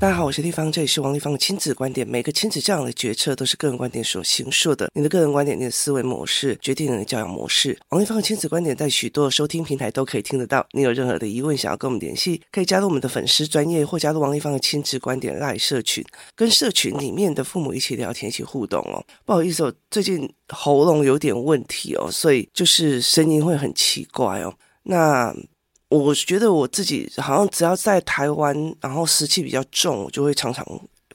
大家好，我是丽芳，这里是王丽芳的亲子观点。每个亲子教养的决策都是个人观点所形塑的。你的个人观点、你的思维模式，决定你的教养模式。王丽芳的亲子观点在许多收听平台都可以听得到。你有任何的疑问，想要跟我们联系，可以加入我们的粉丝专业，或加入王丽芳的亲子观点赖社群，跟社群里面的父母一起聊天、一起互动哦。不好意思，我最近喉咙有点问题哦，所以就是声音会很奇怪哦。那。我觉得我自己好像只要在台湾，然后湿气比较重，我就会常常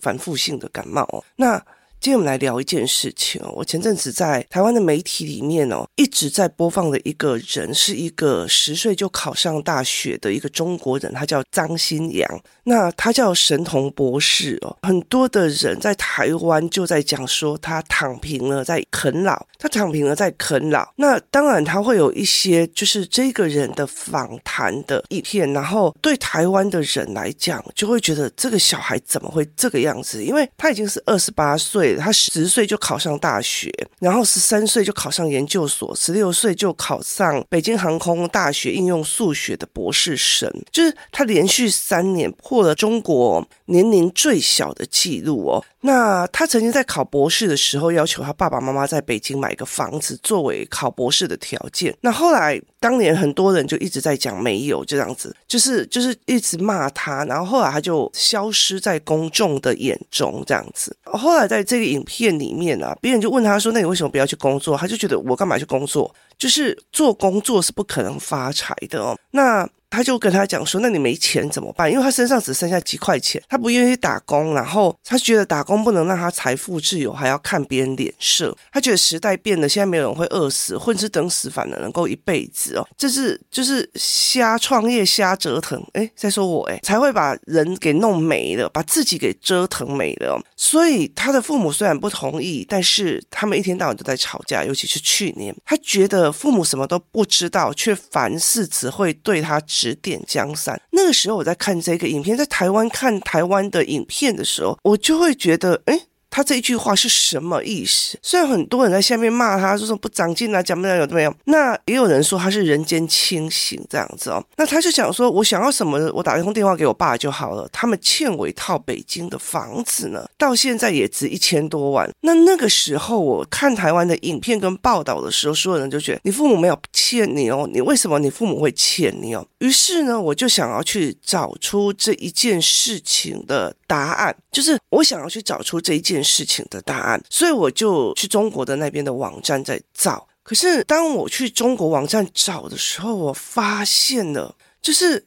反复性的感冒。那今天我们来聊一件事情哦，我前阵子在台湾的媒体里面哦，一直在播放的一个人，是一个十岁就考上大学的一个中国人，他叫张新阳。那他叫神童博士哦，很多的人在台湾就在讲说他躺平了，在啃老，他躺平了，在啃老。那当然他会有一些就是这个人的访谈的影片，然后对台湾的人来讲，就会觉得这个小孩怎么会这个样子？因为他已经是二十八岁。他十岁就考上大学，然后十三岁就考上研究所，十六岁就考上北京航空大学应用数学的博士生，就是他连续三年破了中国年龄最小的记录哦。那他曾经在考博士的时候，要求他爸爸妈妈在北京买个房子作为考博士的条件。那后来当年很多人就一直在讲没有这样子，就是就是一直骂他，然后后来他就消失在公众的眼中这样子。后来在这个影片里面啊，别人就问他说：“那你为什么不要去工作？”他就觉得我干嘛去工作？就是做工作是不可能发财的哦。那。他就跟他讲说：“那你没钱怎么办？因为他身上只剩下几块钱，他不愿意打工，然后他觉得打工不能让他财富自由，还要看别人脸色。他觉得时代变了，现在没有人会饿死，混吃等死反而能够一辈子哦。这是就是瞎创业、瞎折腾。哎，再说我哎，才会把人给弄没了，把自己给折腾没了。所以他的父母虽然不同意，但是他们一天到晚都在吵架，尤其是去年，他觉得父母什么都不知道，却凡事只会对他。”指点江山。那个时候我在看这个影片，在台湾看台湾的影片的时候，我就会觉得，哎。他这一句话是什么意思？虽然很多人在下面骂他，说不长进啊，讲不了有没有？那也有人说他是人间清醒这样子哦。那他就想说，我想要什么，我打一通电话给我爸就好了。他们欠我一套北京的房子呢，到现在也值一千多万。那那个时候我看台湾的影片跟报道的时候，所有人就觉得你父母没有欠你哦，你为什么你父母会欠你哦？于是呢，我就想要去找出这一件事情的答案，就是我想要去找出这一件。事情的答案，所以我就去中国的那边的网站在找。可是当我去中国网站找的时候，我发现了，就是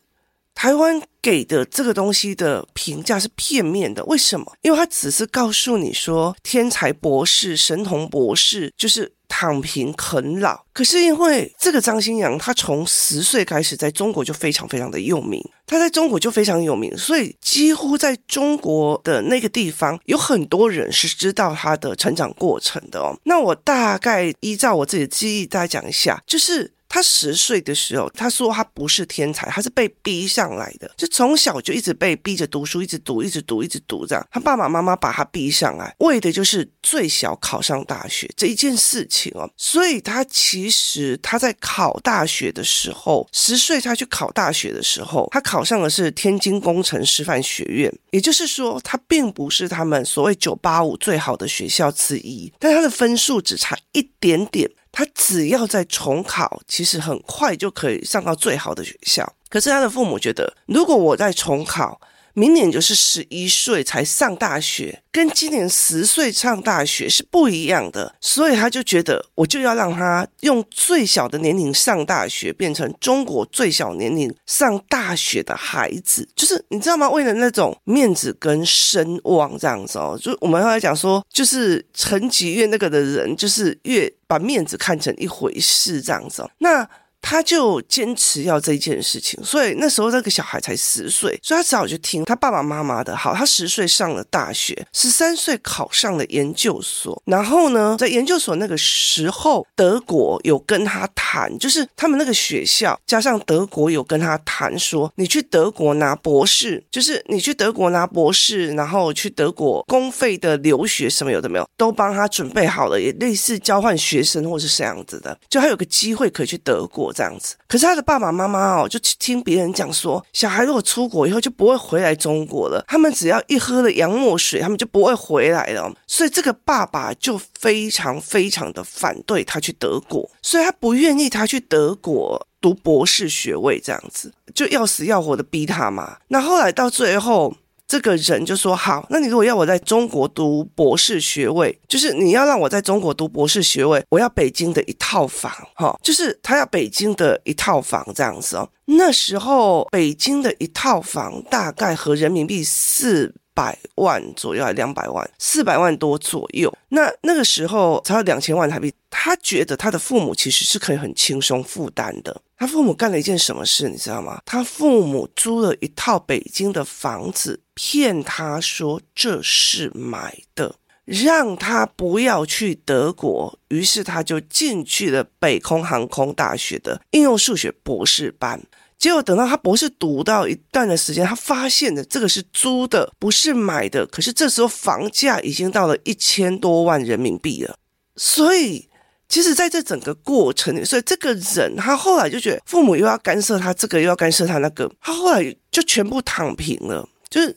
台湾给的这个东西的评价是片面的。为什么？因为他只是告诉你说，天才博士、神童博士，就是。躺平啃老，可是因为这个张新阳，他从十岁开始在中国就非常非常的有名，他在中国就非常有名，所以几乎在中国的那个地方，有很多人是知道他的成长过程的哦。那我大概依照我自己的记忆，大家讲一下，就是。他十岁的时候，他说他不是天才，他是被逼上来的，就从小就一直被逼着读书，一直读，一直读，一直读，这样。他爸爸妈妈把他逼上来，为的就是最小考上大学这一件事情哦。所以他其实他在考大学的时候，十岁他去考大学的时候，他考上的是天津工程师范学院，也就是说，他并不是他们所谓九八五最好的学校之一，但他的分数只差一点点。他只要在重考，其实很快就可以上到最好的学校。可是他的父母觉得，如果我在重考，明年就是十一岁才上大学，跟今年十岁上大学是不一样的，所以他就觉得我就要让他用最小的年龄上大学，变成中国最小年龄上大学的孩子，就是你知道吗？为了那种面子跟声望这样子哦，就我们后来讲说，就是成绩越那个的人，就是越把面子看成一回事这样子哦，那。他就坚持要这件事情，所以那时候这个小孩才十岁，所以他只好去听他爸爸妈妈的。好，他十岁上了大学，十三岁考上了研究所。然后呢，在研究所那个时候，德国有跟他谈，就是他们那个学校加上德国有跟他谈说，你去德国拿博士，就是你去德国拿博士，然后去德国公费的留学什么有的没有，都帮他准备好了，也类似交换学生或是这样子的，就还有个机会可以去德国。国这样子。可是他的爸爸妈妈哦，就听别人讲说，小孩如果出国以后就不会回来中国了，他们只要一喝了洋墨水，他们就不会回来了。所以这个爸爸就非常非常的反对他去德国，所以他不愿意他去德国读博士学位，这样子就要死要活的逼他嘛。那后来到最后。这个人就说：“好，那你如果要我在中国读博士学位，就是你要让我在中国读博士学位，我要北京的一套房，哈，就是他要北京的一套房这样子哦。那时候北京的一套房大概合人民币四百万左右，还两百万，四百万多左右。那那个时候才有两千万台币，他觉得他的父母其实是可以很轻松负担的。”他父母干了一件什么事，你知道吗？他父母租了一套北京的房子，骗他说这是买的，让他不要去德国。于是他就进去了北空航空大学的应用数学博士班。结果等到他博士读到一段的时间，他发现的这个是租的，不是买的。可是这时候房价已经到了一千多万人民币了，所以。其实，在这整个过程里，所以这个人他后来就觉得父母又要干涉他这个，又要干涉他那个，他后来就全部躺平了。就是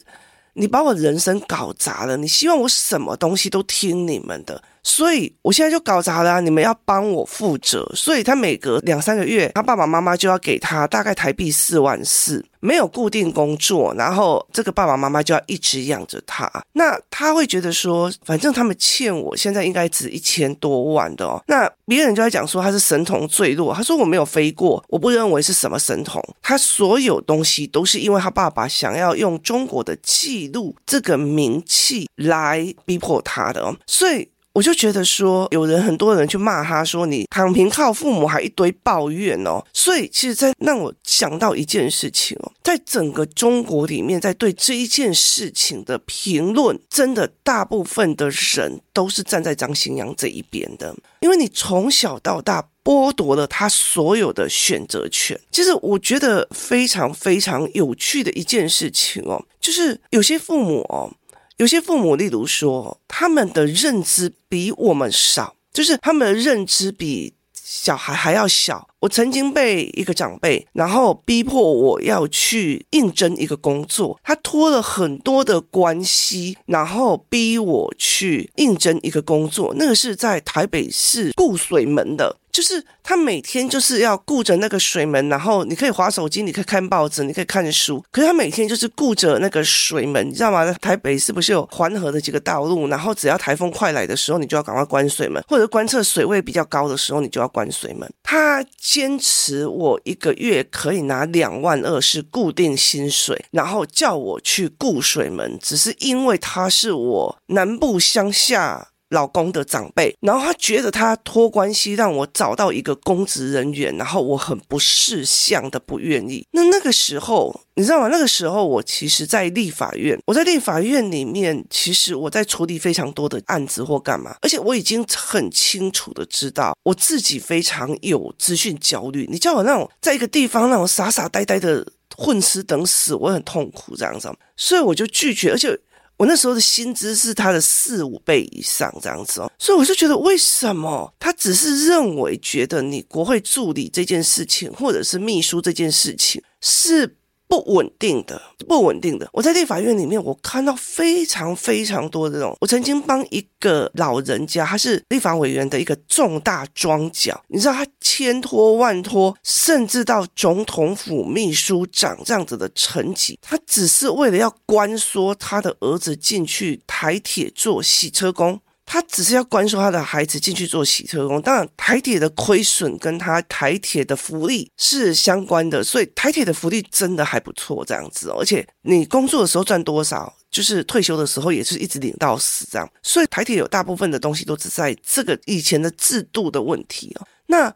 你把我人生搞砸了，你希望我什么东西都听你们的。所以我现在就搞砸了，你们要帮我负责。所以他每隔两三个月，他爸爸妈妈就要给他大概台币四万四，没有固定工作，然后这个爸爸妈妈就要一直养着他。那他会觉得说，反正他们欠我现在应该值一千多万的哦。那别人就在讲说他是神童坠落，他说我没有飞过，我不认为是什么神童。他所有东西都是因为他爸爸想要用中国的记录这个名气来逼迫他的哦，所以。我就觉得说，有人很多人去骂他说，你躺平靠父母，还一堆抱怨哦。所以，其实，在让我想到一件事情哦，在整个中国里面，在对这一件事情的评论，真的大部分的人都是站在张新阳这一边的，因为你从小到大剥夺了他所有的选择权。其实，我觉得非常非常有趣的一件事情哦，就是有些父母哦。有些父母，例如说，他们的认知比我们少，就是他们的认知比小孩还要小。我曾经被一个长辈，然后逼迫我要去应征一个工作，他托了很多的关系，然后逼我去应征一个工作。那个是在台北市顾水门的。就是他每天就是要顾着那个水门，然后你可以滑手机，你可以看报纸，你可以看书。可是他每天就是顾着那个水门，你知道吗？台北是不是有环河的几个道路？然后只要台风快来的时候，你就要赶快关水门，或者观测水位比较高的时候，你就要关水门。他坚持我一个月可以拿两万二是固定薪水，然后叫我去顾水门，只是因为他是我南部乡下。老公的长辈，然后他觉得他托关系让我找到一个公职人员，然后我很不识相的不愿意。那那个时候，你知道吗？那个时候我其实，在立法院，我在立法院里面，其实我在处理非常多的案子或干嘛，而且我已经很清楚的知道我自己非常有资讯焦虑。你叫我那种在一个地方那种傻傻呆呆的混吃等死，我很痛苦这样子，所以我就拒绝，而且。我那时候的薪资是他的四五倍以上这样子哦，所以我就觉得为什么他只是认为觉得你国会助理这件事情，或者是秘书这件事情是。不稳定的，不稳定的。我在立法院里面，我看到非常非常多这种。我曾经帮一个老人家，他是立法委员的一个重大庄脚，你知道他千拖万拖，甚至到总统府秘书长这样子的层级，他只是为了要关说他的儿子进去台铁做洗车工。他只是要关说他的孩子进去做洗车工，当然台铁的亏损跟他台铁的福利是相关的，所以台铁的福利真的还不错，这样子，而且你工作的时候赚多少，就是退休的时候也是一直领到死这样，所以台铁有大部分的东西都只在这个以前的制度的问题哦。那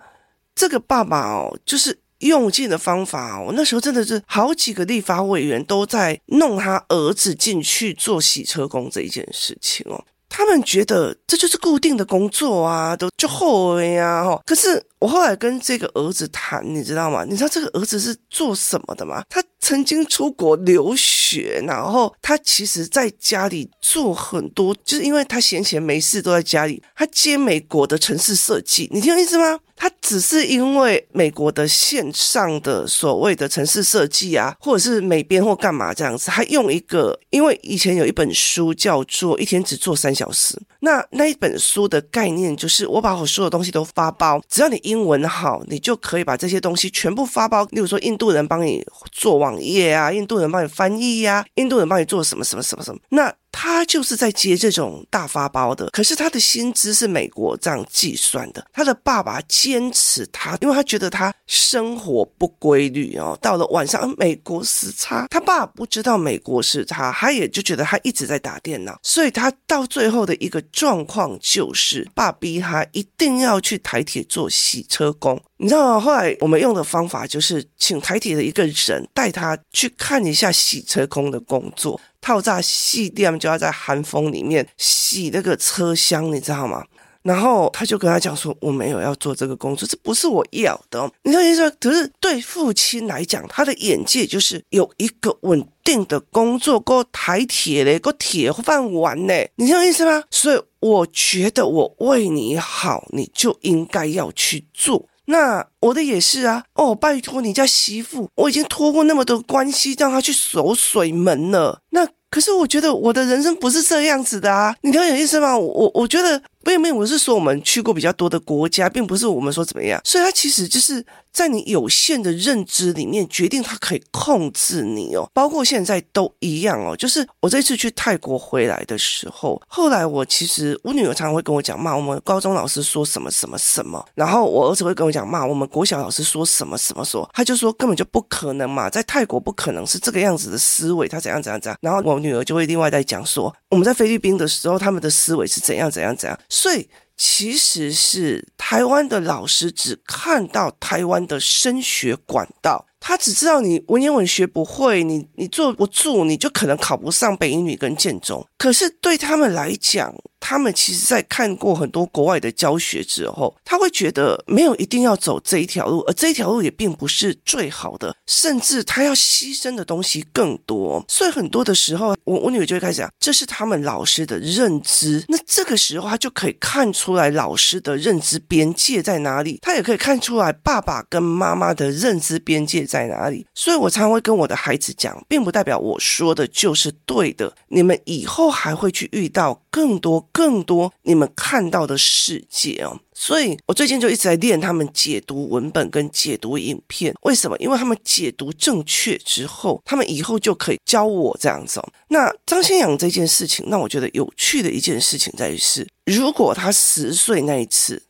这个爸爸哦，就是用尽的方法哦，那时候真的是好几个立法委员都在弄他儿子进去做洗车工这一件事情哦。他们觉得这就是固定的工作啊，都就后悔呀，哈。可是我后来跟这个儿子谈，你知道吗？你知道这个儿子是做什么的吗？他曾经出国留学，然后他其实在家里做很多，就是因为他闲闲没事都在家里，他接美国的城市设计，你听我意思吗？他只是因为美国的线上的所谓的城市设计啊，或者是美编或干嘛这样子，他用一个，因为以前有一本书叫做《一天只做三小时》，那那一本书的概念就是，我把我所有东西都发包，只要你英文好，你就可以把这些东西全部发包。例如说，印度人帮你做网页啊，印度人帮你翻译呀、啊，印度人帮你做什么什么什么什么，那。他就是在接这种大发包的，可是他的薪资是美国这样计算的。他的爸爸坚持他，因为他觉得他生活不规律哦。到了晚上，美国时差，他爸不知道美国时差，他也就觉得他一直在打电脑，所以他到最后的一个状况就是，爸逼他一定要去台铁做洗车工。你知道吗？后来我们用的方法就是请台铁的一个人带他去看一下洗车工的工作。套炸细店就要在寒风里面洗那个车厢，你知道吗？然后他就跟他讲说：“我没有要做这个工作，这不是我要的。”你知道意思吗？可是对父亲来讲，他的眼界就是有一个稳定的工作，够台铁嘞，够铁饭碗呢。你知道意思吗？所以我觉得我为你好，你就应该要去做。那我的也是啊，哦，拜托你家媳妇，我已经托过那么多关系，让她去守水门了。那可是我觉得我的人生不是这样子的啊，你了解意思吗？我我觉得。并没有，我是说我们去过比较多的国家，并不是我们说怎么样，所以它其实就是在你有限的认知里面决定它可以控制你哦，包括现在都一样哦。就是我这次去泰国回来的时候，后来我其实我女儿常常会跟我讲骂我们高中老师说什么什么什么，然后我儿子会跟我讲骂我们国小老师说什么什么说，他就说根本就不可能嘛，在泰国不可能是这个样子的思维，他怎样怎样怎样，然后我女儿就会另外再讲说我们在菲律宾的时候他们的思维是怎样怎样怎样。所以其实是台湾的老师只看到台湾的升学管道，他只知道你文言文学不会，你你坐不住，你就可能考不上北一女跟建中。可是对他们来讲，他们其实，在看过很多国外的教学之后，他会觉得没有一定要走这一条路，而这一条路也并不是最好的，甚至他要牺牲的东西更多。所以很多的时候，我我女儿就会开始讲，这是他们老师的认知。那这个时候，他就可以看出来老师的认知边界在哪里，他也可以看出来爸爸跟妈妈的认知边界在哪里。所以我常常会跟我的孩子讲，并不代表我说的就是对的，你们以后还会去遇到更多。更多你们看到的世界哦，所以我最近就一直在练他们解读文本跟解读影片。为什么？因为他们解读正确之后，他们以后就可以教我这样子。那张新阳这件事情，让我觉得有趣的一件事情在于是，如果他十岁那一次，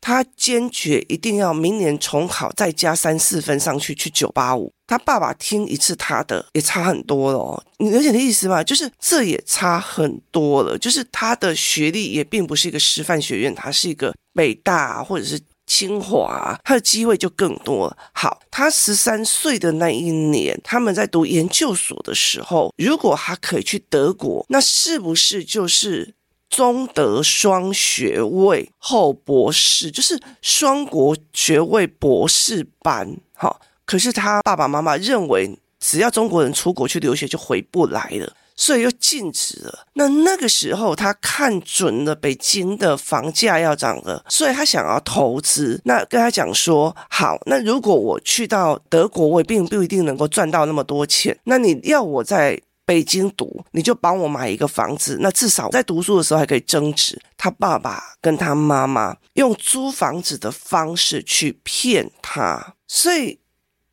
他坚决一定要明年重考，再加三四分上去，去九八五。他爸爸听一次他的也差很多了哦，你了解的意思吗？就是这也差很多了，就是他的学历也并不是一个师范学院，他是一个北大或者是清华，他的机会就更多了。好，他十三岁的那一年，他们在读研究所的时候，如果他可以去德国，那是不是就是？中德双学位后博士，就是双国学位博士班，哈。可是他爸爸妈妈认为，只要中国人出国去留学就回不来了，所以又禁止了。那那个时候他看准了北京的房价要涨了，所以他想要投资。那跟他讲说，好，那如果我去到德国，我也并不一定能够赚到那么多钱。那你要我在。北京读，你就帮我买一个房子，那至少在读书的时候还可以增值。他爸爸跟他妈妈用租房子的方式去骗他，所以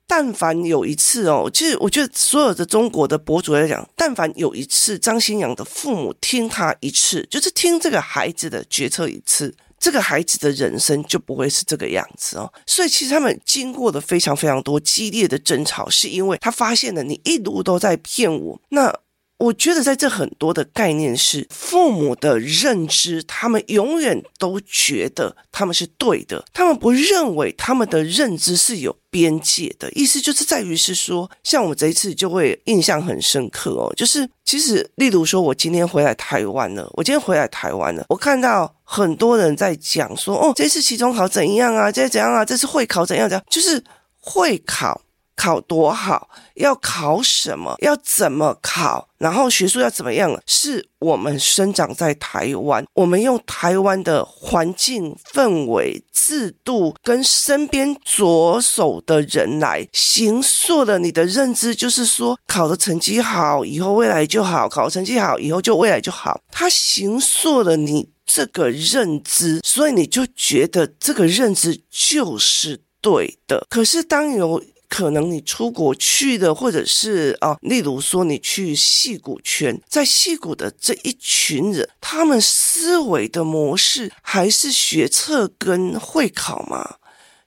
但凡有一次哦，其实我觉得所有的中国的博主来讲，但凡有一次张新阳的父母听他一次，就是听这个孩子的决策一次。这个孩子的人生就不会是这个样子哦，所以其实他们经过了非常非常多激烈的争吵，是因为他发现了你一路都在骗我。那我觉得在这很多的概念是父母的认知，他们永远都觉得他们是对的，他们不认为他们的认知是有边界的。意思就是在于是说，像我们这一次就会印象很深刻哦，就是其实例如说我今天回来台湾了，我今天回来台湾了，我看到很多人在讲说，哦，这次期中考怎样啊？这怎样啊？这次会考怎样怎样？就是会考。考多好，要考什么，要怎么考，然后学术要怎么样，是我们生长在台湾，我们用台湾的环境、氛围、制度跟身边着手的人来形塑了你的认知，就是说考的成绩好，以后未来就好；考的成绩好，以后就未来就好。它形塑了你这个认知，所以你就觉得这个认知就是对的。可是当有可能你出国去的，或者是啊，例如说你去戏谷圈，在戏谷的这一群人，他们思维的模式还是学测跟会考吗？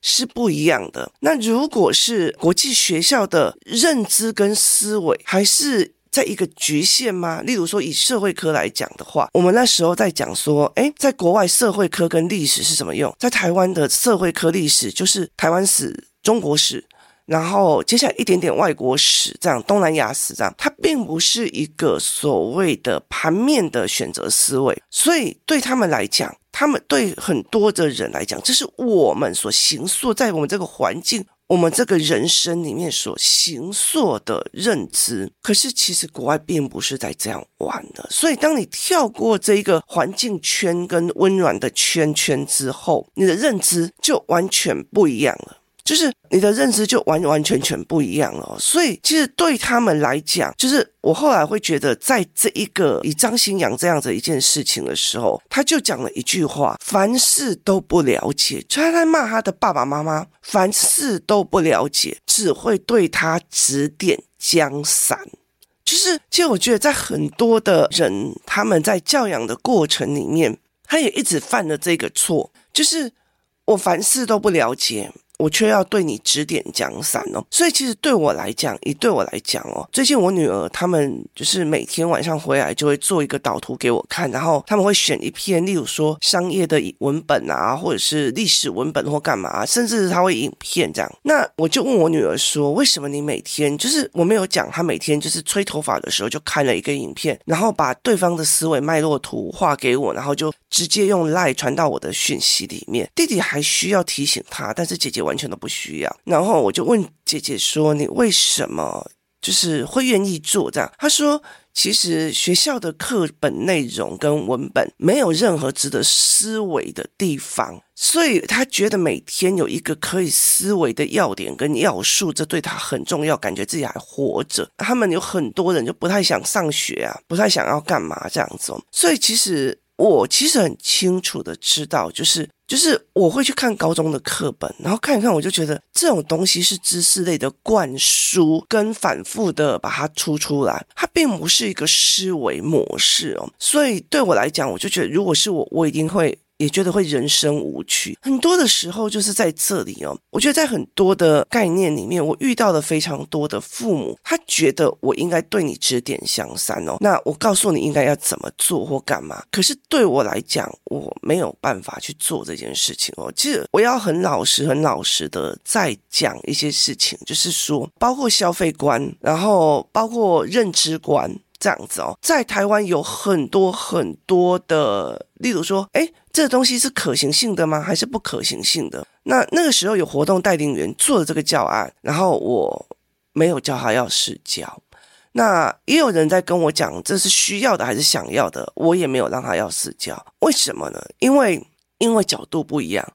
是不一样的。那如果是国际学校的认知跟思维，还是在一个局限吗？例如说以社会科来讲的话，我们那时候在讲说，诶，在国外社会科跟历史是什么用？在台湾的社会科历史就是台湾史、中国史。然后接下来一点点外国史，这样东南亚史这样，它并不是一个所谓的盘面的选择思维，所以对他们来讲，他们对很多的人来讲，这是我们所形塑在我们这个环境、我们这个人生里面所形塑的认知。可是其实国外并不是在这样玩的，所以当你跳过这一个环境圈跟温暖的圈圈之后，你的认知就完全不一样了。就是你的认知就完完全全不一样了，所以其实对他们来讲，就是我后来会觉得，在这一个以张新阳这样子一件事情的时候，他就讲了一句话：凡事都不了解，就他在骂他的爸爸妈妈，凡事都不了解，只会对他指点江山。就是其实我觉得，在很多的人他们在教养的过程里面，他也一直犯了这个错，就是我凡事都不了解。我却要对你指点江山哦，所以其实对我来讲，也对我来讲哦，最近我女儿他们就是每天晚上回来就会做一个导图给我看，然后他们会选一篇，例如说商业的文本啊，或者是历史文本或干嘛，甚至他会影片这样。那我就问我女儿说，为什么你每天就是我没有讲，她每天就是吹头发的时候就看了一个影片，然后把对方的思维脉络图画给我，然后就直接用 LINE 传到我的讯息里面。弟弟还需要提醒他，但是姐姐完完全都不需要，然后我就问姐姐说：“你为什么就是会愿意做这样？”她说：“其实学校的课本内容跟文本没有任何值得思维的地方，所以她觉得每天有一个可以思维的要点跟要素，这对她很重要，感觉自己还活着。他们有很多人就不太想上学啊，不太想要干嘛这样子，所以其实。”我其实很清楚的知道，就是就是我会去看高中的课本，然后看一看，我就觉得这种东西是知识类的灌输跟反复的把它出出来，它并不是一个思维模式哦。所以对我来讲，我就觉得如果是我，我一定会。也觉得会人生无趣，很多的时候就是在这里哦。我觉得在很多的概念里面，我遇到了非常多的父母，他觉得我应该对你指点江山哦。那我告诉你应该要怎么做或干嘛。可是对我来讲，我没有办法去做这件事情哦。其实我要很老实、很老实的再讲一些事情，就是说，包括消费观，然后包括认知观。这样子哦，在台湾有很多很多的，例如说，诶，这个东西是可行性的吗？还是不可行性的？那那个时候有活动带领员做了这个教案，然后我没有叫他要试教，那也有人在跟我讲这是需要的还是想要的，我也没有让他要试教，为什么呢？因为因为角度不一样。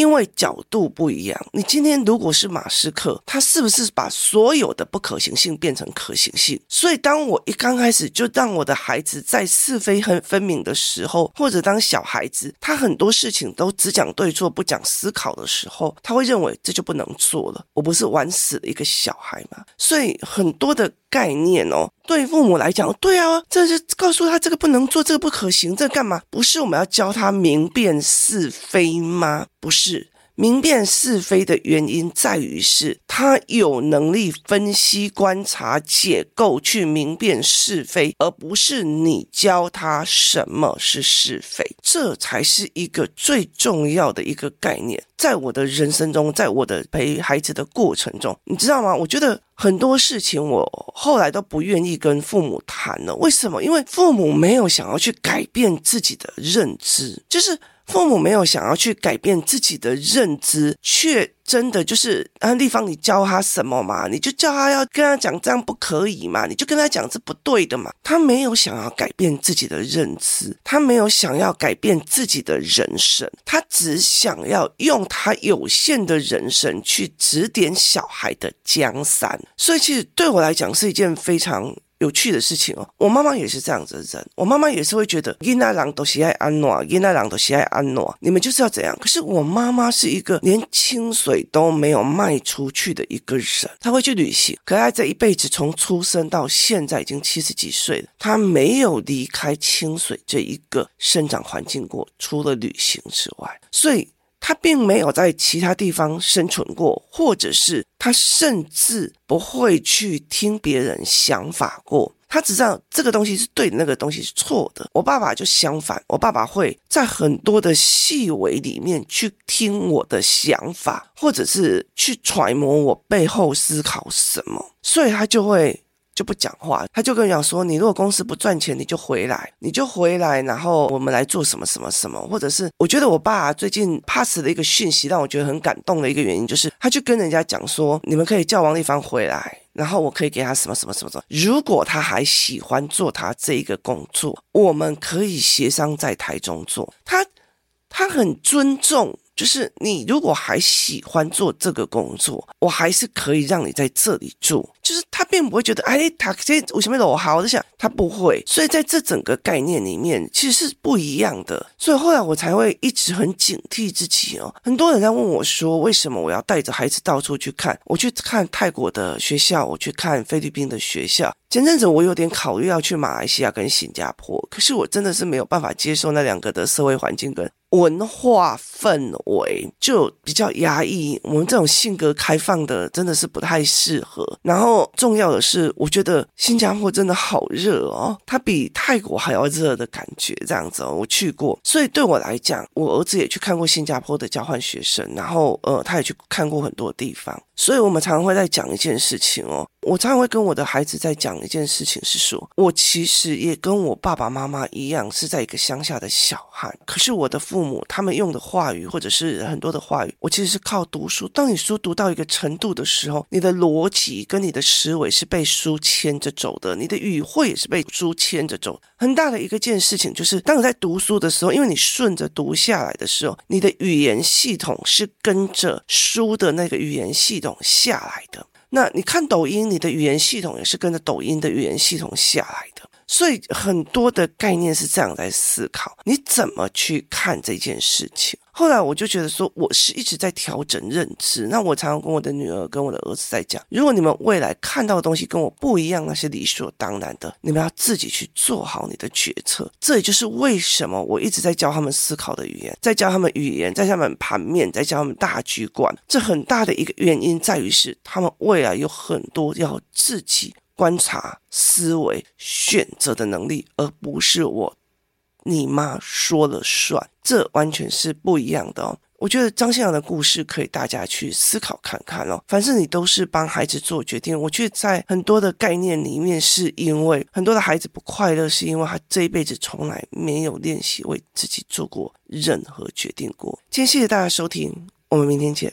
因为角度不一样，你今天如果是马斯克，他是不是把所有的不可行性变成可行性？所以当我一刚开始就让我的孩子在是非很分明的时候，或者当小孩子他很多事情都只讲对错不讲思考的时候，他会认为这就不能做了。我不是玩死了一个小孩吗？所以很多的。概念哦，对父母来讲，对啊，这是告诉他这个不能做，这个不可行，这个干嘛？不是我们要教他明辨是非吗？不是。明辨是非的原因在于是他有能力分析、观察、解构去明辨是非，而不是你教他什么是是非。这才是一个最重要的一个概念。在我的人生中，在我的陪孩子的过程中，你知道吗？我觉得很多事情我后来都不愿意跟父母谈了。为什么？因为父母没有想要去改变自己的认知，就是。父母没有想要去改变自己的认知，却真的就是啊，丽芳，你教他什么嘛？你就叫他要跟他讲这样不可以嘛？你就跟他讲这不对的嘛？他没有想要改变自己的认知，他没有想要改变自己的人生，他只想要用他有限的人生去指点小孩的江山。所以，其实对我来讲是一件非常。有趣的事情哦，我妈妈也是这样子的人，我妈妈也是会觉得囡仔人都喜爱安诺，囡仔人都喜爱安诺，你们就是要怎样？可是我妈妈是一个连清水都没有卖出去的一个人，她会去旅行，可她这一辈子从出生到现在已经七十几岁了，她没有离开清水这一个生长环境过，除了旅行之外，所以。他并没有在其他地方生存过，或者是他甚至不会去听别人想法过。他只知道这个东西是对的，那个东西是错的。我爸爸就相反，我爸爸会在很多的细微里面去听我的想法，或者是去揣摩我背后思考什么，所以他就会。就不讲话，他就跟我讲说：“你如果公司不赚钱，你就回来，你就回来，然后我们来做什么什么什么，或者是我觉得我爸最近 pass 的一个讯息让我觉得很感动的一个原因，就是他就跟人家讲说，你们可以叫王丽芳回来，然后我可以给他什么什么什么什么，如果他还喜欢做他这一个工作，我们可以协商在台中做。他他很尊重。”就是你如果还喜欢做这个工作，我还是可以让你在这里住。就是他并不会觉得，哎，他这为什么我好？我在想他不会。所以在这整个概念里面，其实是不一样的。所以后来我才会一直很警惕自己哦。很多人在问我说，为什么我要带着孩子到处去看？我去看泰国的学校，我去看菲律宾的学校。前阵子我有点考虑要去马来西亚跟新加坡，可是我真的是没有办法接受那两个的社会环境跟。文化氛围就比较压抑，我们这种性格开放的真的是不太适合。然后重要的是，我觉得新加坡真的好热哦，它比泰国还要热的感觉，这样子哦，我去过，所以对我来讲，我儿子也去看过新加坡的交换学生，然后呃，他也去看过很多地方。所以我们常常会在讲一件事情哦，我常常会跟我的孩子在讲一件事情，是说我其实也跟我爸爸妈妈一样，是在一个乡下的小孩，可是我的父。父母他们用的话语，或者是很多的话语，我其实是靠读书。当你书读到一个程度的时候，你的逻辑跟你的思维是被书牵着走的，你的语汇也是被书牵着走。很大的一个件事情就是，当你在读书的时候，因为你顺着读下来的时候，你的语言系统是跟着书的那个语言系统下来的。那你看抖音，你的语言系统也是跟着抖音的语言系统下来。所以很多的概念是这样在思考，你怎么去看这件事情？后来我就觉得说，我是一直在调整认知。那我常常跟我的女儿、跟我的儿子在讲，如果你们未来看到的东西跟我不一样，那是理所当然的。你们要自己去做好你的决策。这也就是为什么我一直在教他们思考的语言，在教他们语言，在教他们盘面，在教他们大局观。这很大的一个原因在于是，他们未来有很多要自己。观察、思维、选择的能力，而不是我你妈说了算，这完全是不一样的哦。我觉得张信阳的故事可以大家去思考看看哦。反正你都是帮孩子做决定，我觉得在很多的概念里面，是因为很多的孩子不快乐，是因为他这一辈子从来没有练习为自己做过任何决定过。今天谢谢大家收听，我们明天见。